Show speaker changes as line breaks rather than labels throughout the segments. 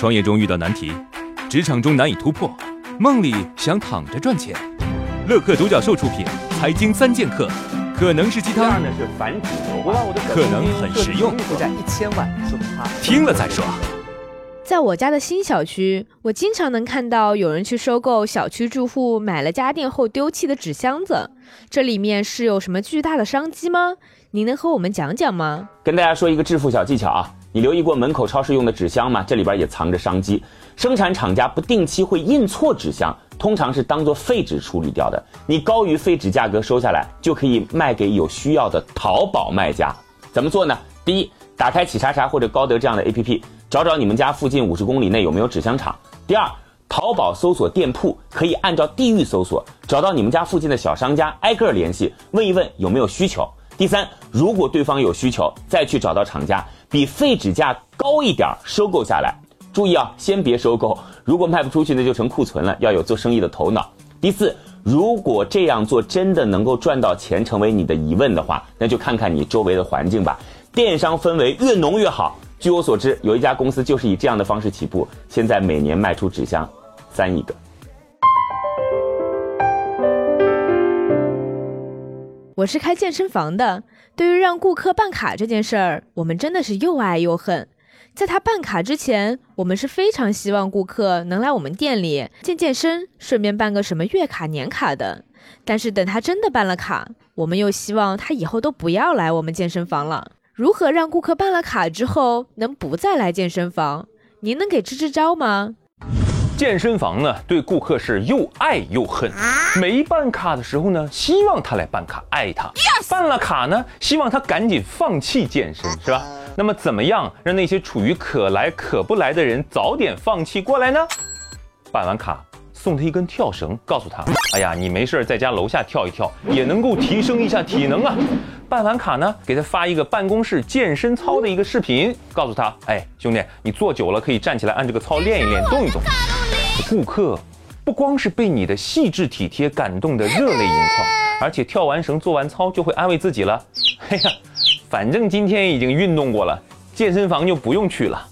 创业中遇到难题，职场中难以突破，梦里想躺着赚钱。乐客独角兽出品，《财经三剑客》可能是鸡汤，可能很实用。听了再说。
在我家的新小区，我经常能看到有人去收购小区住户买了家电后丢弃的纸箱子，这里面是有什么巨大的商机吗？您能和我们讲讲吗？
跟大家说一个致富小技巧啊。你留意过门口超市用的纸箱吗？这里边也藏着商机。生产厂家不定期会印错纸箱，通常是当做废纸处理掉的。你高于废纸价格收下来，就可以卖给有需要的淘宝卖家。怎么做呢？第一，打开企查查或者高德这样的 APP，找找你们家附近五十公里内有没有纸箱厂。第二，淘宝搜索店铺，可以按照地域搜索，找到你们家附近的小商家，挨个联系，问一问有没有需求。第三，如果对方有需求，再去找到厂家。比废纸价高一点收购下来，注意啊，先别收购。如果卖不出去，那就成库存了。要有做生意的头脑。第四，如果这样做真的能够赚到钱，成为你的疑问的话，那就看看你周围的环境吧。电商氛围越浓越好。据我所知，有一家公司就是以这样的方式起步，现在每年卖出纸箱三亿个。
我是开健身房的，对于让顾客办卡这件事儿，我们真的是又爱又恨。在他办卡之前，我们是非常希望顾客能来我们店里健健身，顺便办个什么月卡、年卡的。但是等他真的办了卡，我们又希望他以后都不要来我们健身房了。如何让顾客办了卡之后能不再来健身房？您能给支支招吗？
健身房呢，对顾客是又爱又恨。没办卡的时候呢，希望他来办卡，爱他；办了卡呢，希望他赶紧放弃健身，是吧？那么怎么样让那些处于可来可不来的人早点放弃过来呢？办完卡送他一根跳绳，告诉他：哎呀，你没事在家楼下跳一跳，也能够提升一下体能啊。办完卡呢，给他发一个办公室健身操的一个视频，告诉他：哎，兄弟，你坐久了可以站起来按这个操练一练，动一动。顾客不光是被你的细致体贴感动的热泪盈眶，而且跳完绳、做完操就会安慰自己了：“ 哎呀，反正今天已经运动过了，健身房就不用去了。”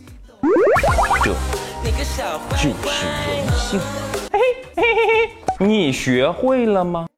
这就是人性。嘿嘿嘿嘿，你学会了吗？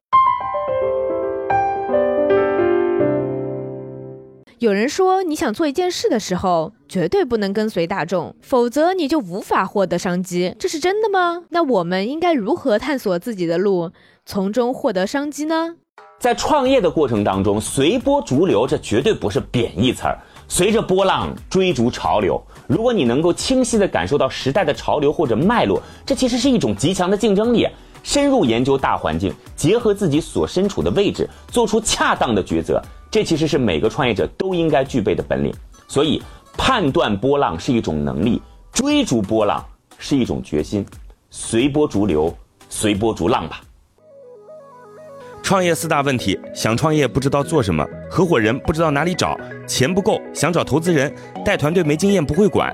有人说，你想做一件事的时候，绝对不能跟随大众，否则你就无法获得商机。这是真的吗？那我们应该如何探索自己的路，从中获得商机呢？
在创业的过程当中，随波逐流，这绝对不是贬义词儿。随着波浪追逐潮流，如果你能够清晰地感受到时代的潮流或者脉络，这其实是一种极强的竞争力。深入研究大环境，结合自己所身处的位置，做出恰当的抉择。这其实是每个创业者都应该具备的本领，所以判断波浪是一种能力，追逐波浪是一种决心，随波逐流，随波逐浪吧。
创业四大问题：想创业不知道做什么，合伙人不知道哪里找，钱不够想找投资人，带团队没经验不会管。